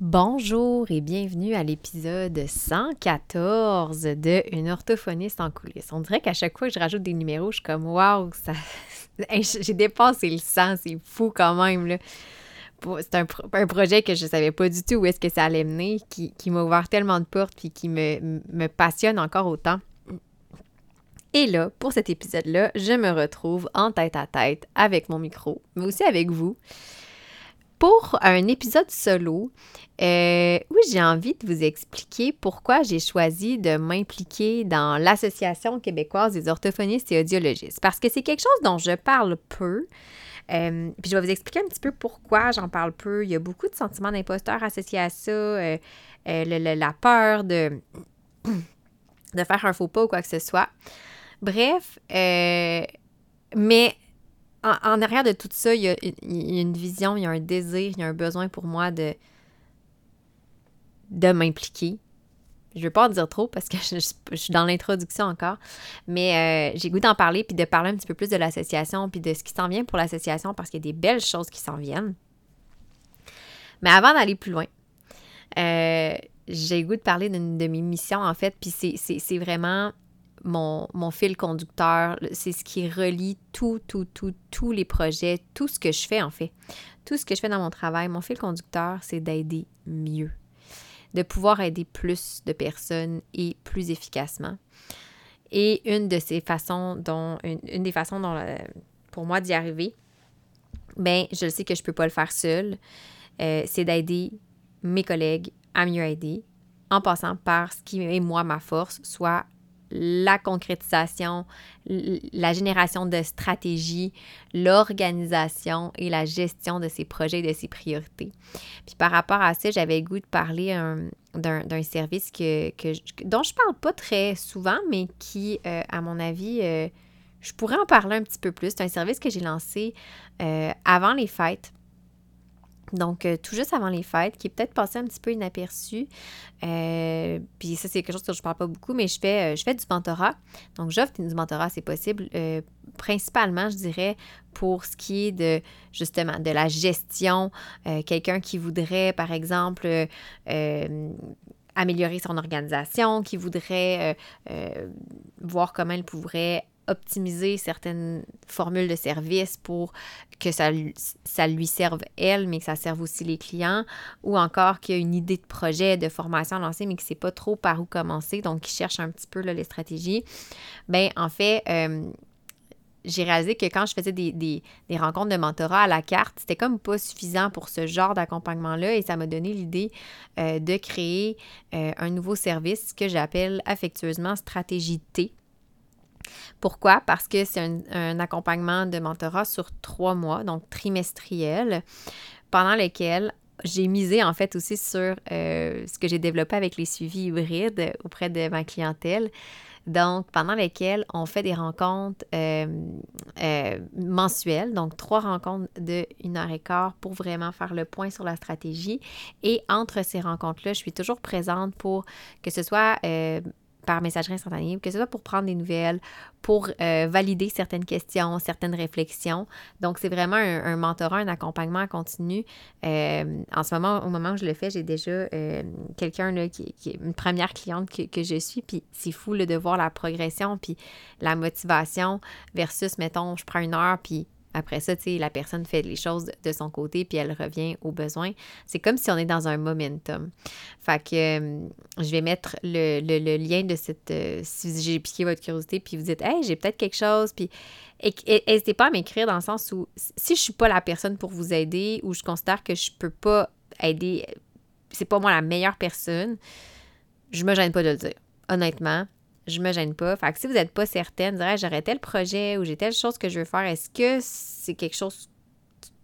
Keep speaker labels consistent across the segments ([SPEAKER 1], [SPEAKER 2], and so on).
[SPEAKER 1] Bonjour et bienvenue à l'épisode 114 de Une orthophoniste en coulisses. On dirait qu'à chaque fois que je rajoute des numéros, je suis comme Waouh, ça... j'ai dépassé le 100, c'est fou quand même. Là. C'est un, projet que je ne savais pas du tout où est-ce que ça allait mener, qui, m'a ouvert tellement de portes et qui me passionne encore autant. Et là, pour cet épisode-là, je me retrouve en tête à tête avec mon micro, mais aussi avec vous pour un épisode solo, euh, oui, j'ai envie de vous expliquer pourquoi j'ai choisi de m'impliquer dans l'Association québécoise des orthophonistes et audiologistes. Parce que c'est quelque chose dont je parle peu. Euh, puis je vais vous expliquer un petit peu pourquoi j'en parle peu. Il y a beaucoup de sentiments d'imposteur associés à ça, euh, la peur de, de faire un faux pas ou quoi que ce soit. Bref, mais en, arrière de tout ça, il y, a, une vision, il y a un désir, il y a un besoin pour moi de, de m'impliquer. Je veux pas en dire trop parce que je, suis dans l'introduction encore, mais euh, j'ai goût d'en parler puis de parler un petit peu plus de l'association puis de ce qui s'en vient pour l'association parce qu'il y a des belles choses qui s'en viennent. Mais avant d'aller plus loin, euh, j'ai goût de parler de mes missions en fait, puis c'est vraiment mon, fil conducteur, c'est ce qui relie tout, tout, tout, tous les projets, tout ce que je fais en fait. Tout ce que je fais dans mon travail, mon fil conducteur, c'est d'aider mieux, de pouvoir aider plus de personnes et plus efficacement. Et une de ces façons dont, une, des façons dont, euh, pour moi d'y arriver, ben, je sais que je ne peux pas le faire seule, euh, c'est d'aider mes collègues à mieux aider en passant par ce qui est moi ma force, soit la concrétisation, la génération de stratégies, l'organisation et la gestion de ses projets et de ses priorités. Puis par rapport à ça, j'avais le goût de parler d'un service que, dont je parle pas très souvent, mais qui, euh, à mon avis, euh, je pourrais en parler un petit peu plus. C'est un service que j'ai lancé euh, avant les fêtes. Donc, euh, tout juste avant les fêtes, qui est peut-être passé un petit peu inaperçu. Euh, puis ça, c'est quelque chose que je parle pas beaucoup, mais je fais, euh, je fais du mentorat. Donc, j'offre du mentorat, c'est possible. principalement, je dirais, pour ce qui est de, justement, de la gestion. Quelqu'un qui voudrait, par exemple, améliorer son organisation, qui voudrait voir comment elle pourrait optimiser certaines formules de service pour que ça, lui serve elle, mais que ça serve aussi les clients, ou encore qu'il y a une idée de projet, de formation à lancer, mais qui ne sait pas trop par où commencer, donc qui cherche un petit peu les stratégies. Bien, en fait, euh, j'ai réalisé que quand je faisais des, rencontres de mentorat à la carte, c'était comme pas suffisant pour ce genre d'accompagnement-là et ça m'a donné l'idée euh, de créer euh, un nouveau service que j'appelle affectueusement stratégie T. Pourquoi? Parce que c'est un, accompagnement de mentorat sur trois mois, donc trimestriel, pendant lesquels j'ai misé en fait aussi sur euh, ce que j'ai développé avec les suivis hybrides auprès de ma clientèle. Donc, pendant lesquels on fait des rencontres euh, euh, mensuelles, donc trois rencontres de une heure et quart pour vraiment faire le point sur la stratégie. Et entre ces rencontres-là, je suis toujours présente pour que ce soit par messagerie instantanée, que ce soit pour prendre des nouvelles, pour euh, valider certaines questions, certaines réflexions. Donc, c'est vraiment un, mentorat, un accompagnement continu. Euh, en ce moment, au moment où je le fais, j'ai déjà euh, quelqu'un qui, qui, est une première cliente que, que je suis, puis c'est fou de voir la progression, puis la motivation versus, mettons, je prends une heure, puis après ça, la personne fait les choses de son côté, puis elle revient aux besoins. C'est comme si on est dans un momentum. Fait que euh, je vais mettre le, lien de cette... Euh, si j'ai piqué votre curiosité, puis vous dites « Hey, j'ai peut-être quelque chose », puis n'hésitez pas à m'écrire dans le sens où si je suis pas la personne pour vous aider ou je considère que je peux pas aider, c'est pas moi la meilleure personne, je me gêne pas de le dire. Honnêtement, je me gêne pas. Fait que si vous n'êtes pas certaine, dirais j'aurais tel projet ou j'ai telle chose que je veux faire, est-ce que c'est quelque chose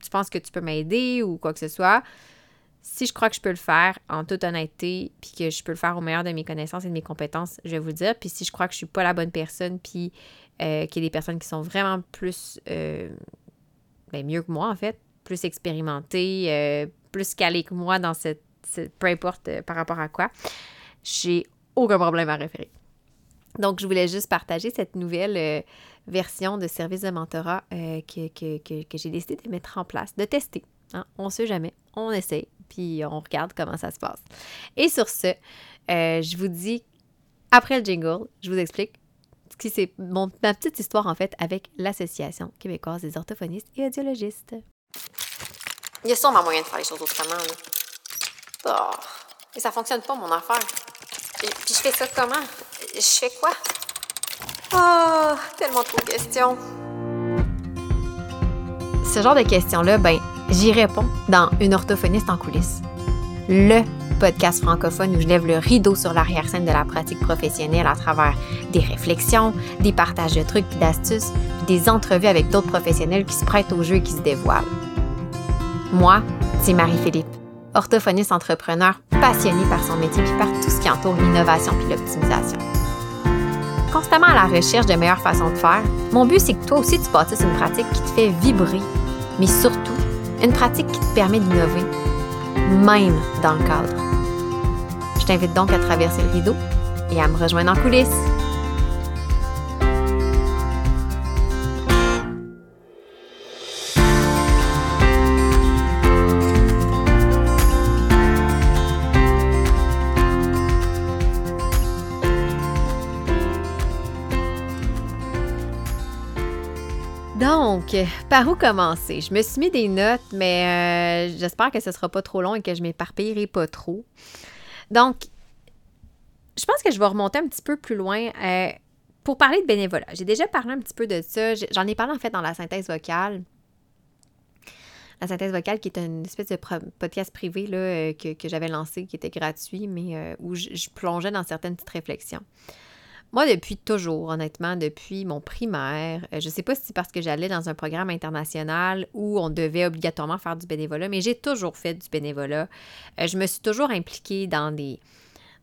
[SPEAKER 1] tu penses que tu peux m'aider ou quoi que ce soit? Si je crois que je peux le faire en toute honnêteté, puis que je peux le faire au meilleur de mes connaissances et de mes compétences, je vais vous le dire. Puis si je crois que je suis pas la bonne personne, puis euh, qu'il y a des personnes qui sont vraiment plus, euh, ben mieux que moi en fait, plus expérimentées, euh, plus calées que moi dans cette peu importe par rapport à quoi, j'ai aucun problème à référer. Donc, je voulais juste partager cette nouvelle euh, version de service de mentorat euh, que, j'ai décidé de mettre en place, de tester. Hein. On ne sait jamais, on essaie. puis on regarde comment ça se passe. Et sur ce, euh, je vous dis, après le jingle, je vous explique qui c'est ma petite histoire en fait avec l'Association québécoise des orthophonistes et audiologistes. Il y a sûrement moyen de faire les choses autrement. Là. Oh, ça fonctionne pas mon affaire. Et puis je fais ça comment? Je fais quoi? Oh, tellement de questions. Ce genre de questions-là, ben, j'y réponds dans Une orthophoniste en coulisses. Le podcast francophone où je lève le rideau sur l'arrière-scène de la pratique professionnelle à travers des réflexions, des partages de trucs et d'astuces, des entrevues avec d'autres professionnels qui se prêtent au jeu et qui se dévoilent. Moi, c'est Marie-Philippe, orthophoniste entrepreneur passionnée par son métier et par tout ce qui entoure l'innovation puis l'optimisation. Constamment à la recherche de meilleures façons de faire, mon but c'est que toi aussi tu bâtisses une pratique qui te fait vibrer, mais surtout une pratique qui te permet d'innover, même dans le cadre. Je t'invite donc à traverser le rideau et à me rejoindre en coulisses. Par où commencer? Je me suis mis des notes, mais euh, j'espère que ce sera pas trop long et que je m'éparpillerai pas trop. Donc, je pense que je vais remonter un petit peu plus loin euh, pour parler de bénévolat. J'ai déjà parlé un petit peu de ça. J'en ai parlé en fait dans la synthèse vocale. La synthèse vocale, qui est une espèce de podcast privé euh, que, j'avais lancé, qui était gratuit, mais où je plongeais dans certaines petites réflexions. Moi, depuis toujours, honnêtement, depuis mon primaire, euh, je ne sais pas si c'est parce que j'allais dans un programme international où on devait obligatoirement faire du bénévolat, mais j'ai toujours fait du bénévolat. Euh, je me suis toujours impliquée dans des,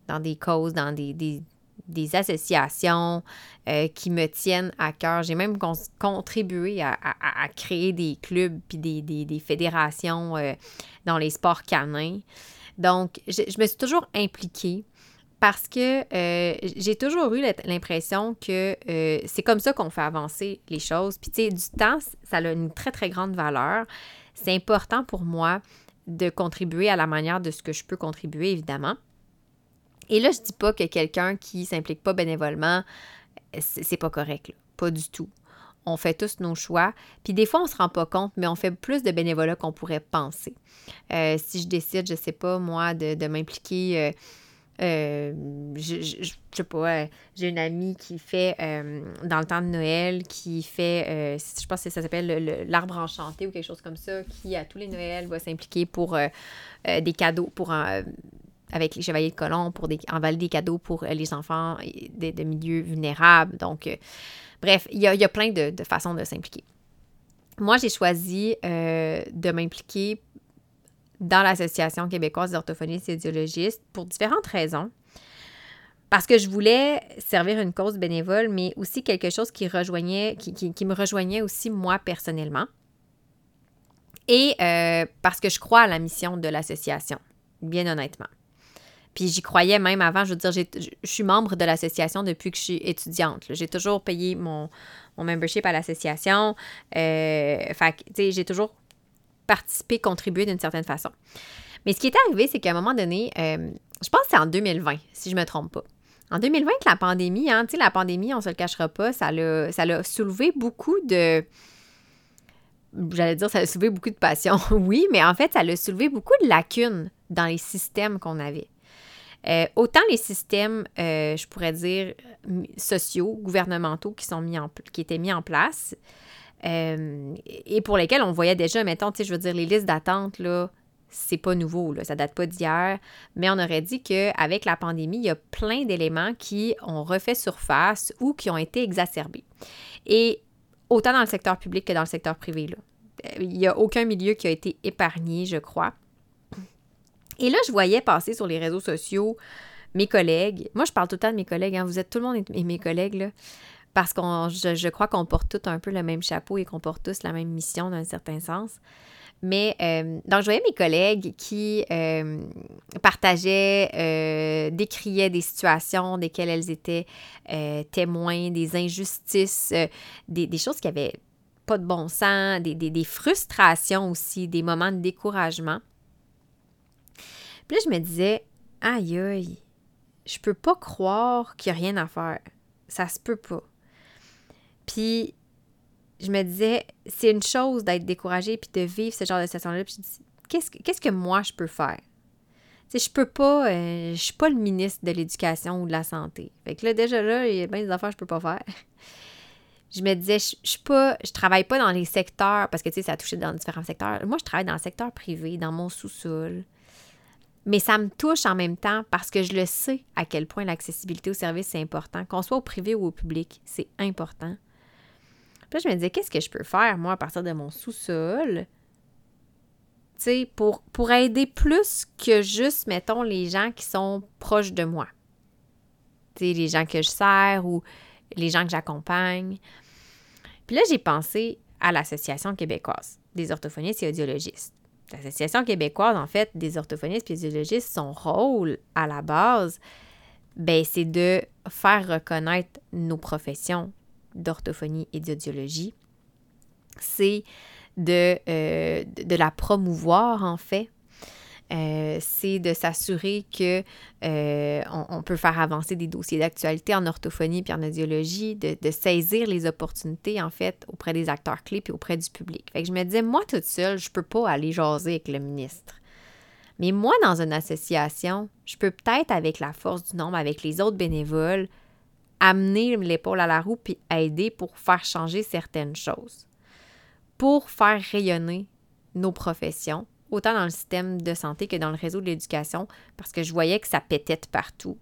[SPEAKER 1] dans des causes, dans des, des, associations euh, qui me tiennent à cœur. J'ai même contribué à, créer des clubs puis des, des fédérations dans les sports canins. Donc, je me suis toujours impliquée parce que euh, j'ai toujours eu l'impression que euh, c'est comme ça qu'on fait avancer les choses. Puis, tu sais, du temps, ça a une très, très grande valeur. C'est important pour moi de contribuer à la manière de ce que je peux contribuer, évidemment. Et là, je dis pas que quelqu'un qui s'implique pas bénévolement, c'est pas correct, pas du tout. On fait tous nos choix. Puis des fois, on se rend pas compte, mais on fait plus de bénévolat qu'on pourrait penser. Euh, si je décide, je sais pas, moi, de, m'impliquer euh, je, je, sais pas, j'ai une amie qui fait euh, dans le temps de Noël, qui fait, euh, je pense que ça s'appelle l'arbre enchanté ou quelque chose comme ça, qui à tous les Noëls va s'impliquer pour des cadeaux, pour avec les chevaliers de colon, pour des, envaler des cadeaux pour les enfants de, milieux vulnérables. Donc, bref, il y a, plein de façons de s'impliquer. Moi, j'ai choisi de m'impliquer dans l'Association québécoise d'orthophonistes et audiologistes pour différentes raisons. Parce que je voulais servir une cause bénévole, mais aussi quelque chose qui rejoignait, me rejoignait aussi moi personnellement. Et euh, parce que je crois à la mission de l'association, bien honnêtement. Puis j'y croyais même avant, je veux dire, je suis membre de l'association depuis que je suis étudiante. J'ai toujours payé mon, membership à l'association. Euh, j'ai toujours participer, contribuer d'une certaine façon. Mais ce qui est arrivé, c'est qu'à un moment donné, euh, je pense que c'est en 2020, si je ne me trompe pas. En 2020, la pandémie, hein, la pandémie, on ne se le cachera pas, ça l'a, soulevé beaucoup de. J'allais dire, ça a soulevé beaucoup de passion, oui, mais en fait, ça a soulevé beaucoup de lacunes dans les systèmes qu'on avait. Euh, autant les systèmes, euh, je pourrais dire, sociaux, gouvernementaux qui, sont mis en, qui étaient mis en place, euh, et pour lesquels on voyait déjà, mettons, tu sais, je veux dire, les listes d'attente, là, c'est pas nouveau, là, ça date pas d'hier, mais on aurait dit qu'avec la pandémie, il y a plein d'éléments qui ont refait surface ou qui ont été exacerbés. Et autant dans le secteur public que dans le secteur privé, là. Il n'y a aucun milieu qui a été épargné, je crois. Et là, je voyais passer sur les réseaux sociaux mes collègues. Moi, je parle tout le temps de mes collègues. Hein, vous êtes tout le monde et mes collègues. Là parce que je, crois qu'on porte tous un peu le même chapeau et qu'on porte tous la même mission dans un certain sens. Mais euh, donc, je voyais mes collègues qui euh, partageaient, euh, décriaient des situations desquelles elles étaient témoins, des injustices, des, choses qui n'avaient pas de bon sens, des, des, frustrations aussi, des moments de découragement. Puis là, je me disais, aïe aïe, je peux pas croire qu'il n'y a rien à faire. Ça se peut pas. Puis je me disais, c'est une chose d'être découragée puis de vivre ce genre de situation-là. Puis je dis, qu'est-ce, qu'est-ce que moi je peux faire? Tu sais, je peux pas, euh, je suis pas le ministre de l'Éducation ou de la Santé. Fait que là, déjà là, il y a bien des affaires que je peux pas faire. Je me disais, je, je suis pas, je travaille pas dans les secteurs, parce que tu sais, ça a touché dans différents secteurs. Moi, je travaille dans le secteur privé, dans mon sous-sol. Mais ça me touche en même temps parce que je le sais à quel point l'accessibilité au service, c'est important. Qu'on soit au privé ou au public, c'est important. Là, je me disais, qu'est-ce que je peux faire, moi, à partir de mon sous-sol? Tu pour aider plus que juste, mettons, les gens qui sont proches de moi. Tu sais, les gens que je sers ou les gens que j'accompagne. Puis là, j'ai pensé à l'Association québécoise des orthophonistes et audiologistes. L'Association québécoise, en fait, des orthophonistes et audiologistes, son rôle à la base, ben, c'est de faire reconnaître nos professions d'orthophonie et d'audiologie. C'est de, euh, de la promouvoir, en fait, euh, c'est de s'assurer que euh, on, peut faire avancer des dossiers d'actualité en orthophonie puis en audiologie, de, saisir les opportunités en fait auprès des acteurs clés puis auprès du public. Fait que je me disais moi toute seule, je peux pas aller jaser avec le ministre. Mais moi dans une association, je peux peut-être avec la force du nombre, avec les autres bénévoles, amener l'épaule à la roue puis aider pour faire changer certaines choses, pour faire rayonner nos professions autant dans le système de santé que dans le réseau de l'éducation, parce que je voyais que ça pétait partout.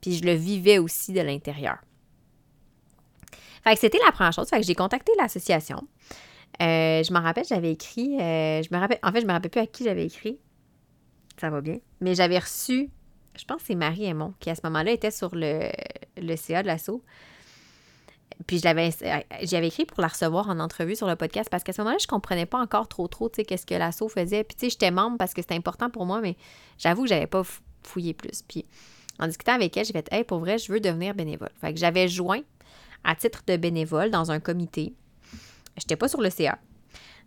[SPEAKER 1] Puis je le vivais aussi de l'intérieur. Fait que c'était la première chose. Fait que j'ai contacté l'association. Euh, je me rappelle, j'avais écrit. Euh, je me rappelle, en fait, je me rappelle plus à qui j'avais écrit. Ça va bien. Mais j'avais reçu, je pense que c'est Marie Aymon, qui à ce moment-là était sur le, le CA de l'assaut. Puis je l'avais, j'avais écrit pour la recevoir en entrevue sur le podcast parce qu'à ce moment-là, je comprenais pas encore trop trop, tu sais, qu'est-ce que l'assaut faisait. Puis tu sais, j'étais membre parce que c'était important pour moi, mais j'avoue que j'avais pas fouillé plus. Puis en discutant avec elle, j'ai fait, hey, pour vrai, je veux devenir bénévole. Fait que j'avais joint à titre de bénévole dans un comité. J'étais pas sur le CA,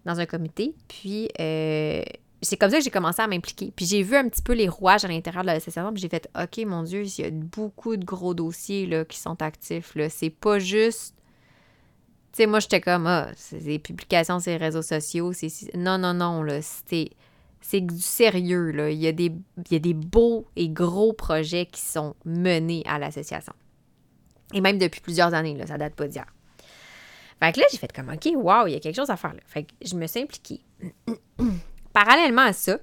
[SPEAKER 1] dans un comité. Puis euh, c'est comme ça que j'ai commencé à m'impliquer. Puis j'ai vu un petit peu les rouages à l'intérieur de l'association, puis j'ai fait OK, mon Dieu, il y a beaucoup de gros dossiers là, qui sont actifs. Là. C'est pas juste. Tu sais, moi, j'étais comme Ah, c'est des publications sur les réseaux sociaux. C'est... Non, non, non, là. C'est du sérieux, là. Il y, a des, il y a des beaux et gros projets qui sont menés à l'association. Et même depuis plusieurs années, là, ça date pas d'hier. Fait que là, j'ai fait comme, OK, wow, il y a quelque chose à faire. Fait que je me suis impliquée. Parallèlement à ça,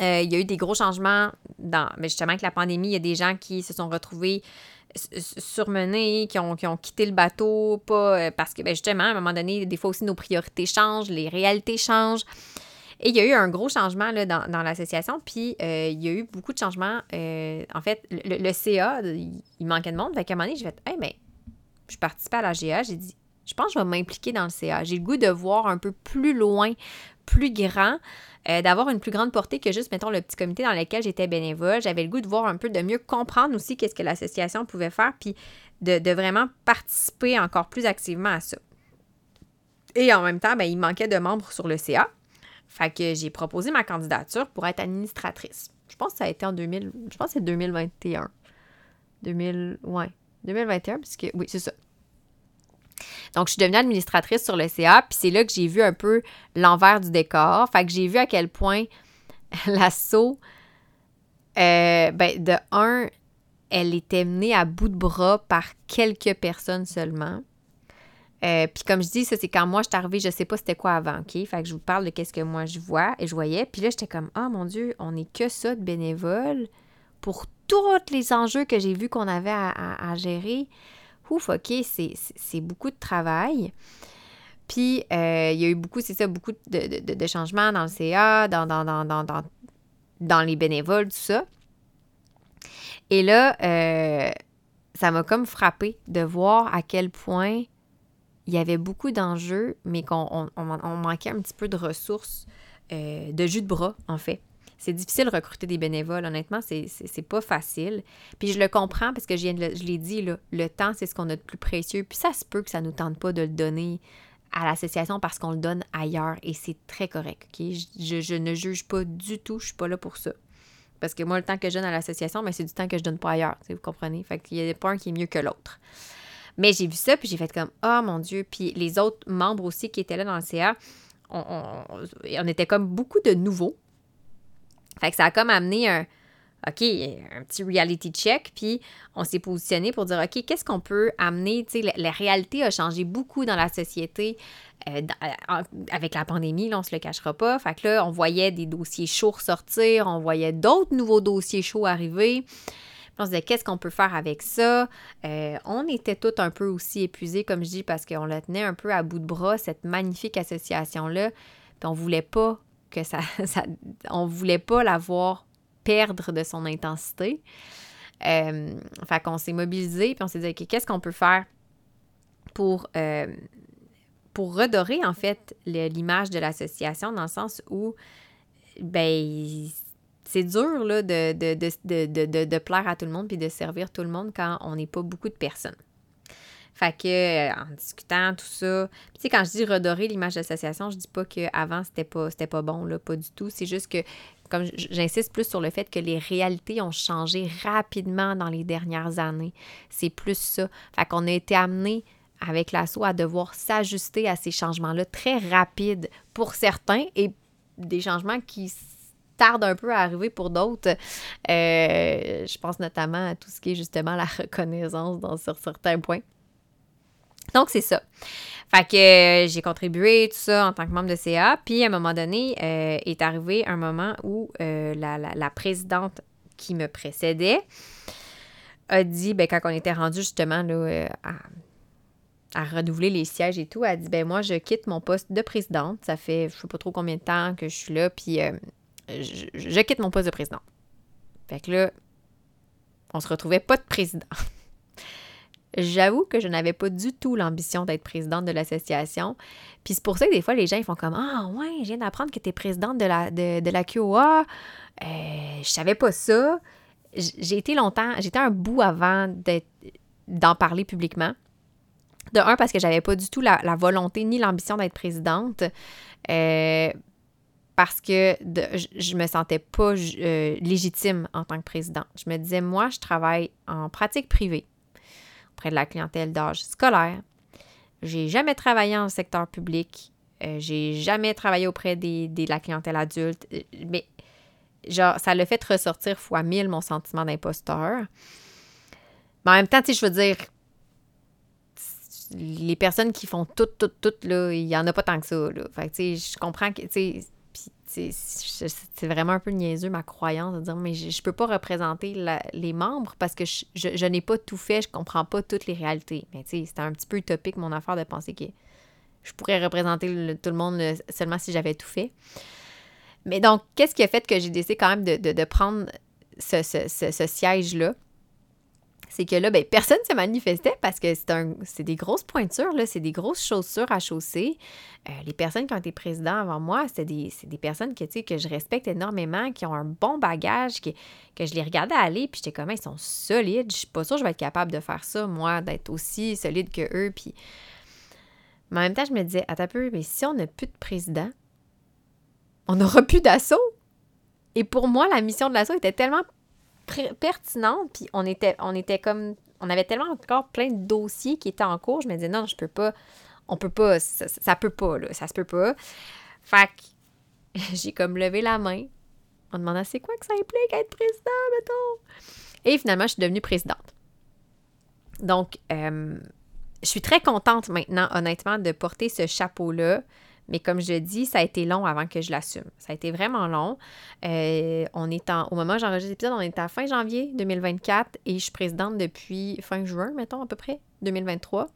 [SPEAKER 1] euh, il y a eu des gros changements dans. Mais justement, avec la pandémie, il y a des gens qui se sont retrouvés surmenés, qui ont, ont quitté le bateau, pas euh, parce que ben, justement, à un moment donné, des fois aussi nos priorités changent, les réalités changent. Et il y a eu un gros changement là, dans, l'association, puis euh, il y a eu beaucoup de changements. en fait, le, CA, il manquait de monde. Fait qu'à un moment donné, j'ai fait Hey, mais je participais à la GA, j'ai dit je pense que je vais m'impliquer dans le CA. J'ai le goût de voir un peu plus loin, plus grand, euh, d'avoir une plus grande portée que juste, mettons, le petit comité dans lequel j'étais bénévole. J'avais le goût de voir un peu, de mieux comprendre aussi qu'est-ce que l'association pouvait faire, puis de, vraiment participer encore plus activement à ça. Et en même temps, ben, il manquait de membres sur le CA. Fait que j'ai proposé ma candidature pour être administratrice. Je pense que ça a été en 2000, je pense que c'est 2021. 2000, ouais, 2021, puisque, oui, c'est ça. Donc, je suis devenue administratrice sur le CA, puis c'est là que j'ai vu un peu l'envers du décor. Fait que j'ai vu à quel point l'assaut, euh, ben, de un, elle était menée à bout de bras par quelques personnes seulement. Euh, puis comme je dis, ça c'est quand moi je suis arrivée, je sais pas c'était quoi avant, ok? Fait que je vous parle de qu'est-ce que moi je vois et je voyais. Puis là, j'étais comme, oh mon Dieu, on n'est que ça de bénévoles pour tous les enjeux que j'ai vus qu'on avait à gérer ouf, c'est beaucoup de travail. Puis, euh, il y a eu beaucoup, c'est ça, beaucoup de, changements dans le CA, dans, dans, dans, les bénévoles, tout ça. Et là, euh, ça m'a comme frappé de voir à quel point il y avait beaucoup d'enjeux, mais qu'on manquait un petit peu de ressources, euh, de jus de bras, en fait c'est difficile de recruter des bénévoles. Honnêtement, c'est pas facile. Puis je le comprends parce que je, je l'ai dit, le temps, c'est ce qu'on a de plus précieux. Puis ça se peut que ça nous tente pas de le donner à l'association parce qu'on le donne ailleurs et c'est très correct. ok? Je, ne juge pas du tout, je suis pas là pour ça. Parce que moi, le temps que je donne à l'association, mais c'est du temps que je donne pas ailleurs, vous comprenez? Fait qu'il n'y a pas un qui est mieux que l'autre. Mais j'ai vu ça, puis j'ai fait comme, oh mon Dieu. Puis les autres membres aussi qui étaient là dans le CA, on, on était comme beaucoup de nouveaux. Fait que ça a comme amené un, OK, un petit reality check, puis on s'est positionné pour dire, OK, qu'est-ce qu'on peut amener? La, réalité a changé beaucoup dans la société euh, euh, avec la pandémie, là, on se le cachera pas. Fait là, on voyait des dossiers chauds sortir, on voyait d'autres nouveaux dossiers chauds arriver. on se disait, qu'est-ce qu'on peut faire avec ça? Euh, on était tous un peu aussi épuisés, comme je dis, parce qu'on la tenait un peu à bout de bras, cette magnifique association-là. Puis on voulait pas que ça, ça on voulait pas l'avoir perdre de son intensité. Euh, qu'on s'est mobilisé, puis on s'est dit, OK, qu'est-ce qu'on peut faire pour, euh, redorer, en fait, l'image de l'association, dans le sens où, ben, c'est dur, là, de, plaire à tout le monde puis de servir tout le monde quand on n'est pas beaucoup de personnes. Fait que, euh, en discutant, tout ça. tu sais, quand je dis redorer l'image d'association, je dis pas qu'avant, c'était pas, c'était pas bon, là, pas du tout. C'est juste que comme j'insiste plus sur le fait que les réalités ont changé rapidement dans les dernières années. C'est plus ça. Fait qu'on a été amené avec l'assaut à devoir s'ajuster à ces changements-là très rapides pour certains et des changements qui tardent un peu à arriver pour d'autres. Euh, je pense notamment à tout ce qui est justement la reconnaissance dans, sur certains points. Donc, c'est ça. Fait que euh, j'ai contribué, tout ça, en tant que membre de CA. Puis, à un moment donné, euh, est arrivé un moment où euh, la, présidente qui me précédait a dit, ben, quand on était rendu justement là, à, renouveler les sièges et tout, a dit, ben, moi, je quitte mon poste de présidente. Ça fait, je sais pas trop combien de temps que je suis là, puis je, quitte mon poste de présidente. Fait que là, on se retrouvait pas de président. J'avoue que je n'avais pas du tout l'ambition d'être présidente de l'association. Puis c'est pour ça que des fois, les gens ils font comme Ah, ouais, je viens d'apprendre que tu es présidente de la, de, la QOA. Euh, je savais pas ça. J'ai été longtemps, j'étais un bout avant d'en parler publiquement. De un, parce que j'avais pas du tout la, volonté ni l'ambition d'être présidente. Euh, parce que je, ne me sentais pas euh, légitime en tant que présidente. Je me disais, moi, je travaille en pratique privée auprès de la clientèle d'âge scolaire. J'ai jamais travaillé en secteur public. Euh, j'ai jamais travaillé auprès des, de la clientèle adulte. Euh, mais genre, ça l'a fait ressortir fois mille mon sentiment d'imposteur. Mais en même temps, tu je veux dire, les personnes qui font tout, tout, tout, là, il y en a pas tant que ça, là. Fait tu je comprends que, tu c'est vraiment un peu niaiseux ma croyance de dire mais je, ne peux pas représenter les membres parce que je, n'ai pas tout fait, je comprends pas toutes les réalités. Mais tu sais, c'était un petit peu utopique mon affaire de penser que je pourrais représenter tout le monde seulement si j'avais tout fait. Mais donc, qu'est-ce qui a fait que j'ai décidé quand même de, prendre ce siège-là? C'est que là, ben, personne ne se manifestait parce que c'est des grosses pointures, c'est des grosses chaussures à chausser. Euh, les personnes qui ont été présidents avant moi, c'est des, personnes que, que je respecte énormément, qui ont un bon bagage, que je les regardais aller, puis j'étais comme, ils sont solides. Je suis pas sûre que je vais être capable de faire ça, moi, d'être aussi solide que eux. Mais en même temps, je me disais, attends peu, mais si on n'a plus de président, on n'aura plus d'assaut. Et pour moi, la mission de l'assaut était tellement pertinente, puis on était, on était comme, on avait tellement encore plein de dossiers qui étaient en cours, je me disais, non, je peux pas, on peut pas, ça, peut pas, là, ça se peut pas. Fait j'ai comme levé la main en demandant, c'est quoi que ça implique être président, mettons? Et finalement, je suis devenue présidente. Donc, euh, je suis très contente maintenant, honnêtement, de porter ce chapeau-là. Mais comme je dis, ça a été long avant que je l'assume. Ça a été vraiment long. Euh, on est en, au moment où j'enregistre l'épisode, on est à fin janvier 2024 et je suis présidente depuis fin juin, mettons, à peu près, 2023.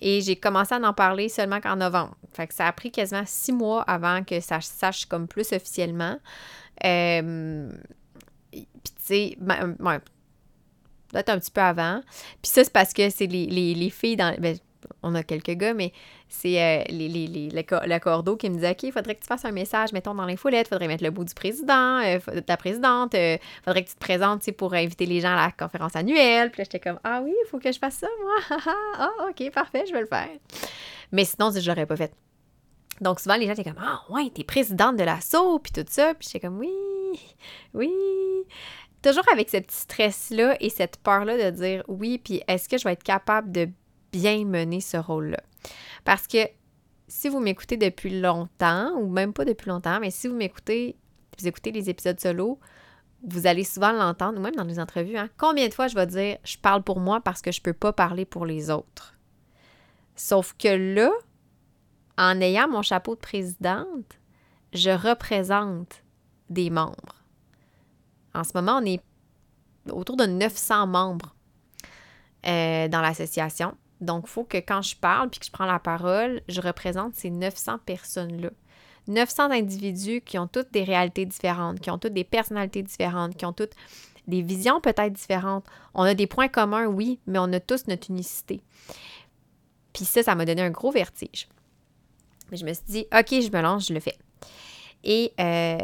[SPEAKER 1] Et j'ai commencé à en parler seulement qu'en novembre. Fait que ça a pris quasiment six mois avant que ça se sache comme plus officiellement. Euh, puis tu sais, ben, ouais, peut-être un petit peu avant. Puis ça, c'est parce que c'est les, les, filles dans... Ben, on a quelques gars, mais c'est euh, les, les, les, le, cordeau qui me dit OK, il faudrait que tu fasses un message, mettons, dans l'infolette, il faudrait mettre le bout du président, euh, de ta présidente, euh, faudrait que tu te présentes pour inviter les gens à la conférence annuelle. Puis là, j'étais comme Ah oui, il faut que je fasse ça, moi. ah, OK, parfait, je vais le faire. Mais sinon, je l'aurais pas fait. Donc souvent, les gens étaient comme Ah ouais, t'es présidente de l'assaut, puis tout ça. Puis j'étais comme Oui. oui. Toujours avec ce petit stress-là et cette peur-là de dire oui, puis est-ce que je vais être capable de bien mener ce rôle-là? Parce que si vous m'écoutez depuis longtemps, ou même pas depuis longtemps, mais si vous m'écoutez, vous écoutez les épisodes solo, vous allez souvent l'entendre, ou même dans les entrevues, hein, combien de fois je vais dire je parle pour moi parce que je ne peux pas parler pour les autres. Sauf que là, en ayant mon chapeau de présidente, je représente des membres. En ce moment, on est autour de 900 membres euh, dans l'association. Donc, il faut que quand je parle puis que je prends la parole, je représente ces 900 personnes-là. 900 individus qui ont toutes des réalités différentes, qui ont toutes des personnalités différentes, qui ont toutes des visions peut-être différentes. On a des points communs, oui, mais on a tous notre unicité. Puis ça, ça m'a donné un gros vertige. Mais je me suis dit, OK, je me lance, je le fais. Et euh,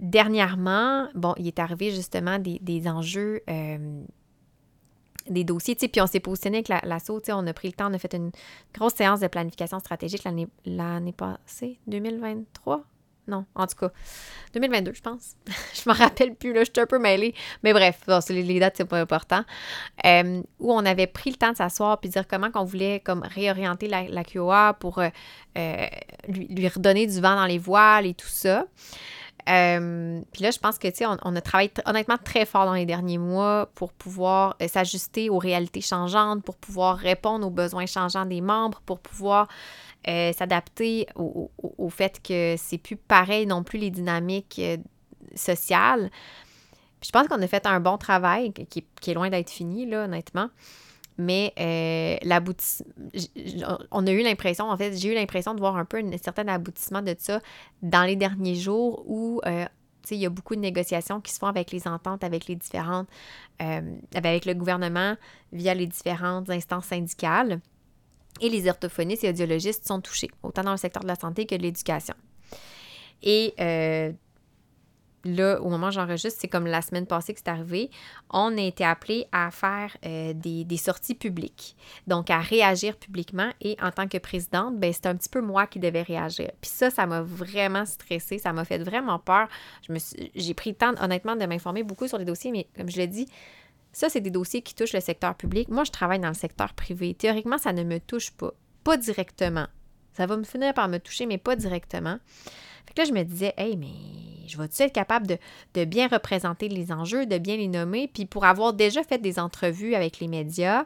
[SPEAKER 1] dernièrement, bon, il est arrivé justement des, enjeux euh, des dossiers, tu puis on s'est positionné avec l'assaut, tu sais, on a pris le temps, on a fait une grosse séance de planification stratégique l'année passée, 2023? Non, en tout cas, 2022, je pense. je me rappelle plus, là, je suis un peu mêlée. Mais bref, les, dates, c'est pas important. Euh, où on avait pris le temps de s'asseoir puis dire comment qu'on voulait comme réorienter la, la QA pour euh, euh, lui, lui, redonner du vent dans les voiles et tout ça. Euh, puis là, je pense que, tu sais, on, a travaillé honnêtement très fort dans les derniers mois pour pouvoir euh, s'ajuster aux réalités changeantes, pour pouvoir répondre aux besoins changeants des membres, pour pouvoir euh, s'adapter au, fait que c'est plus pareil non plus les dynamiques sociales. Puis je pense qu'on a fait un bon travail qui, qui est loin d'être fini, là, honnêtement mais euh, on a eu l'impression, en fait, j'ai eu l'impression de voir un peu un certain aboutissement de ça dans les derniers jours où euh, il y a beaucoup de négociations qui se font avec les ententes, avec les différentes, euh, avec le gouvernement via les différentes instances syndicales. Et les orthophonistes et audiologistes sont touchés, autant dans le secteur de la santé que de l'éducation. Et là, au moment où j'enregistre, c'est comme la semaine passée que c'est arrivé, on a été appelé à faire euh, des, sorties publiques, donc à réagir publiquement. Et en tant que présidente, ben, c'est un petit peu moi qui devais réagir. Puis ça, ça m'a vraiment stressée, ça m'a fait vraiment peur. j'ai pris le temps, honnêtement, de m'informer beaucoup sur les dossiers, mais comme je l'ai dit, ça, c'est des dossiers qui touchent le secteur public. Moi, je travaille dans le secteur privé. Théoriquement, ça ne me touche pas, pas directement. Ça va me finir par me toucher, mais pas directement. Fait que là, je me disais, hey, mais je vais-tu être capable de, bien représenter les enjeux, de bien les nommer? Puis pour avoir déjà fait des entrevues avec les médias,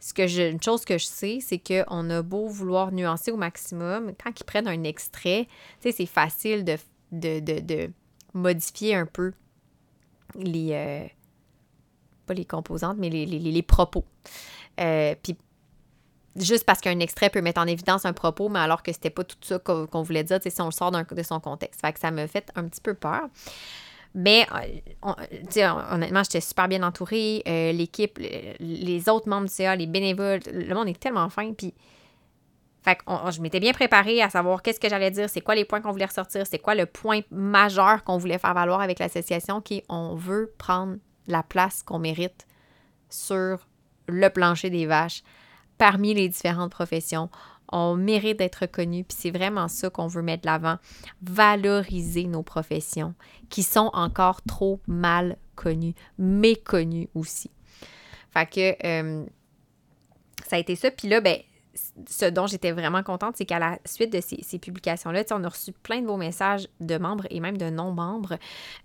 [SPEAKER 1] ce que je, une chose que je sais, c'est qu'on a beau vouloir nuancer au maximum, quand ils prennent un extrait, c'est facile de, de, modifier un peu les. Euh, pas les composantes, mais les, les, propos. Euh, puis juste parce qu'un extrait peut mettre en évidence un propos, mais alors que c'était pas tout ça qu'on voulait dire, si on le sort de son contexte. Fait que ça me fait un petit peu peur. Mais, euh, honnêtement, j'étais super bien entourée. Euh, l'équipe, les autres membres du CA, les bénévoles, le monde est tellement fin. Puis, fait je m'étais bien préparée à savoir qu'est-ce que j'allais dire, c'est quoi les points qu'on voulait ressortir, c'est quoi le point majeur qu'on voulait faire valoir avec l'association, qui on veut prendre la place qu'on mérite sur le plancher des vaches parmi les différentes professions. On mérite d'être reconnu, puis c'est vraiment ça qu'on veut mettre de l'avant. Valoriser nos professions qui sont encore trop mal connues, méconnues aussi. Fait que euh, ça a été ça. Puis là, ben, ce dont j'étais vraiment contente, c'est qu'à la suite de ces, publications-là, on a reçu plein de beaux messages de membres et même de non-membres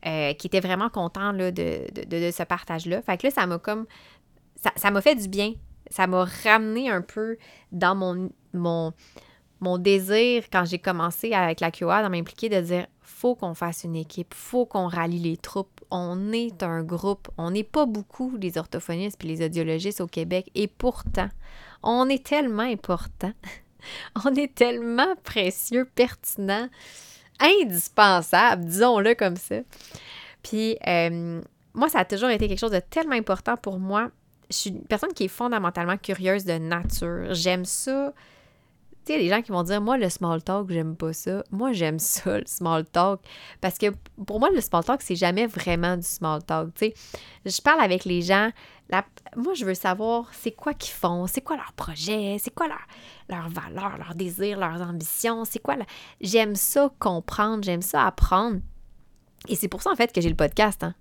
[SPEAKER 1] euh, qui étaient vraiment contents là, de, de, ce partage-là. Fait que là, ça m'a comme. Ça m'a fait du bien ça m'a ramené un peu dans mon, mon, désir quand j'ai commencé avec la QA dans m'impliquer de dire faut qu'on fasse une équipe, faut qu'on rallie les troupes. On est un groupe, on n'est pas beaucoup les orthophonistes et les audiologistes au Québec et pourtant, on est tellement important. on est tellement précieux, pertinent, indispensable, disons-le comme ça. Puis euh, moi, ça a toujours été quelque chose de tellement important pour moi je suis une personne qui est fondamentalement curieuse de nature. J'aime ça. Tu sais, des gens qui vont dire, moi, le small talk, j'aime pas ça. Moi, j'aime ça, le small talk. Parce que pour moi, le small talk, c'est jamais vraiment du small talk. Tu sais, je parle avec les gens. Moi, je veux savoir c'est quoi qu'ils font, c'est quoi leur projet, c'est quoi leur, leur valeur, leur désir, leurs ambitions, c'est quoi. J'aime ça comprendre, j'aime ça apprendre. Et c'est pour ça, en fait, que j'ai le podcast. Hein.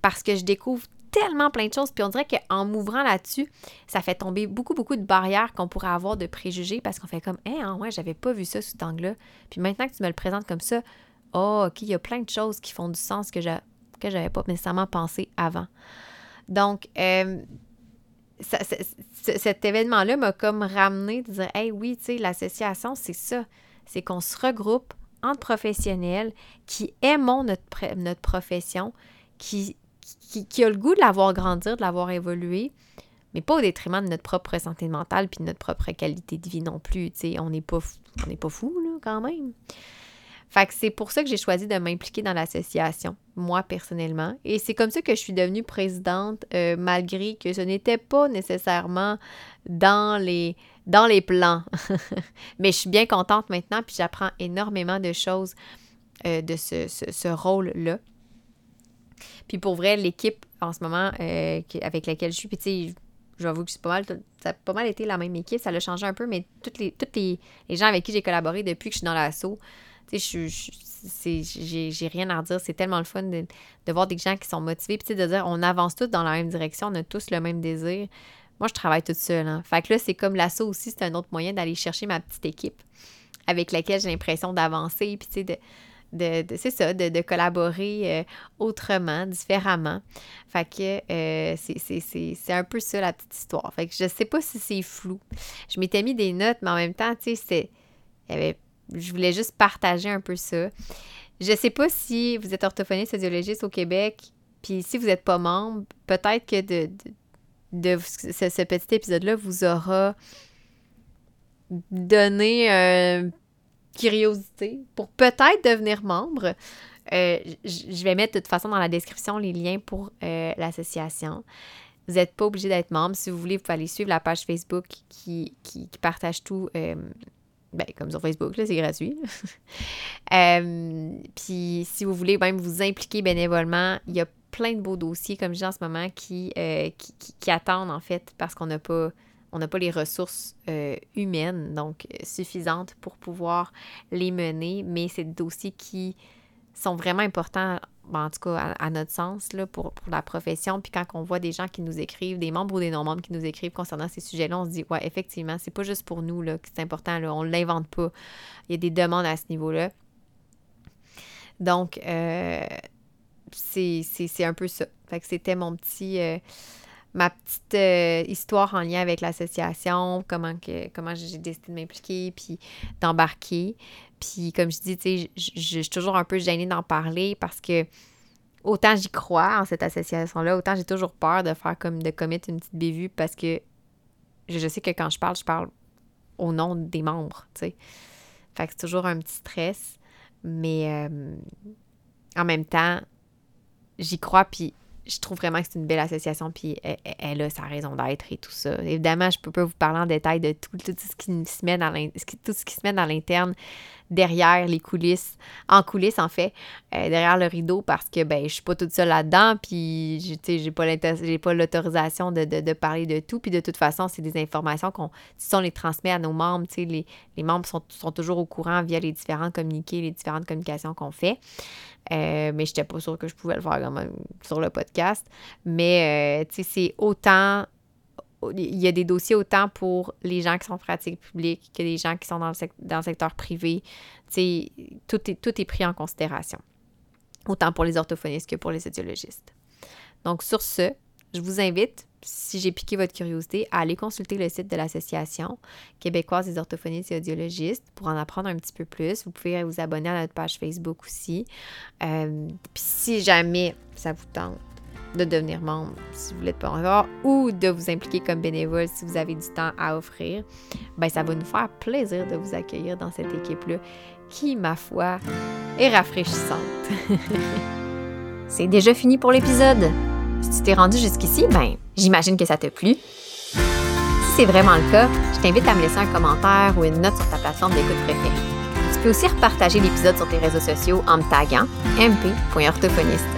[SPEAKER 1] Parce que je découvre tellement plein de choses. Puis on dirait qu'en m'ouvrant là-dessus, ça fait tomber beaucoup, beaucoup de barrières qu'on pourrait avoir de préjugés parce qu'on fait comme, hé, hein, ouais, j'avais pas vu ça sous cet angle-là. Puis maintenant que tu me le présentes comme ça, oh, OK, il y a plein de choses qui font du sens que je que j'avais pas nécessairement pensé avant. Donc, euh, cet événement-là m'a comme ramené de dire, hey, oui, tu sais, l'association, c'est ça. C'est qu'on se regroupe entre professionnels qui aimons notre, notre profession, qui, qui, a le goût de l'avoir grandir, de l'avoir évolué, mais pas au détriment de notre propre santé mentale puis de notre propre qualité de vie non plus. on n'est pas, fou, là, quand même. Fait c'est pour ça que j'ai choisi de m'impliquer dans l'association, moi personnellement. Et c'est comme ça que je suis devenue présidente, euh, malgré que ce n'était pas nécessairement dans les, dans les plans. Mais je suis bien contente maintenant, puis j'apprends énormément de choses euh, de ce, ce, rôle-là. Puis pour vrai, l'équipe en ce moment euh, avec laquelle je suis, puis tu sais, j'avoue que c'est pas mal, ça a pas mal été la même équipe, ça l'a changé un peu, mais toutes les, gens avec qui j'ai collaboré depuis que je suis dans l'assaut, tu sais, j'ai rien à redire. C'est tellement le fun de, voir des gens qui sont motivés. Puis, de dire, on avance tous dans la même direction, on a tous le même désir. Moi, je travaille toute seule. Hein. Fait que là, c'est comme l'assaut aussi, c'est un autre moyen d'aller chercher ma petite équipe avec laquelle j'ai l'impression d'avancer. Puis, tu sais, c'est ça, de, collaborer euh, autrement, différemment. Fait que euh, c'est un peu ça la petite histoire. Fait que je sais pas si c'est flou. Je m'étais mis des notes, mais en même temps, tu sais, je voulais juste partager un peu ça. Je sais pas si vous êtes orthophoniste audiologiste au Québec, puis si vous n'êtes pas membre, peut-être que de, de, ce, petit épisode-là vous aura donné euh, curiosité pour peut-être devenir membre. Euh, je vais mettre de toute façon dans la description les liens pour euh, l'association. Vous n'êtes pas obligé d'être membre. Si vous voulez, vous pouvez aller suivre la page Facebook qui, qui, qui partage tout ben, comme sur Facebook, là, c'est gratuit. Euh, puis si vous voulez même vous impliquer bénévolement, il y a plein de beaux dossiers, comme je dis en ce moment, qui, euh, qui, attendent en fait parce qu'on n'a pas on n'a pas les ressources euh, humaines, donc suffisantes pour pouvoir les mener, mais c'est des dossiers qui sont vraiment importants ben, en tout cas à, notre sens, pour, la profession. Puis quand on voit des gens qui nous écrivent, des membres ou des non-membres qui nous écrivent concernant ces sujets-là, on se dit, ouais, effectivement, c'est pas juste pour nous que c'est important, là, on ne l'invente pas. Il y a des demandes à ce niveau-là. Donc, euh, c'est un peu ça. Fait que c'était mon petit. Euh, ma petite euh, histoire en lien avec l'association, comment, que, comment j'ai décidé de m'impliquer, puis d'embarquer. Puis comme je dis, tu sais, je suis toujours un peu gênée d'en parler parce que autant j'y crois en cette association-là, autant j'ai toujours peur de faire comme de commettre une petite bévue parce que je, sais que quand je parle, je parle au nom des membres, tu sais. Fait que c'est toujours un petit stress, mais euh, en même temps, j'y crois, puis je trouve vraiment que c'est une belle association, puis elle, a sa raison d'être et tout ça. Évidemment, je peux pas vous parler en détail de tout, tout ce qui se met dans l'interne derrière les coulisses, en coulisses en fait, euh, derrière le rideau parce que ben je suis pas toute seule là-dedans, puis j'ai pas j'ai pas l'autorisation de, parler de tout, puis de toute façon c'est des informations qu'on si on les transmet à nos membres, les, les membres sont, sont, toujours au courant via les différents communiqués, les différentes communications qu'on fait. Euh, mais je n'étais pas sûre que je pouvais le faire sur le podcast. Mais euh, c'est autant il y a des dossiers autant pour les gens qui sont en pratique publique que les gens qui sont dans le, secteur privé. tout est, pris en considération, autant pour les orthophonistes que pour les étiologistes. Donc, sur ce, je vous invite, si j'ai piqué votre curiosité, à aller consulter le site de l'Association québécoise des orthophonistes et audiologistes pour en apprendre un petit peu plus. Vous pouvez vous abonner à notre page Facebook aussi. Euh, puis si jamais ça vous tente, de devenir membre si vous ne l'êtes pas encore ou de vous impliquer comme bénévole si vous avez du temps à offrir, ben ça va nous faire plaisir de vous accueillir dans cette équipe-là qui, ma foi, est rafraîchissante. C'est déjà fini pour l'épisode. Si tu t'es rendu jusqu'ici, ben j'imagine que ça t'a plu. Si c'est vraiment le cas, je t'invite à me laisser un commentaire ou une note sur ta plateforme d'écoute préférée. Tu peux aussi repartager l'épisode sur tes réseaux sociaux en me taguant mp.orthophoniste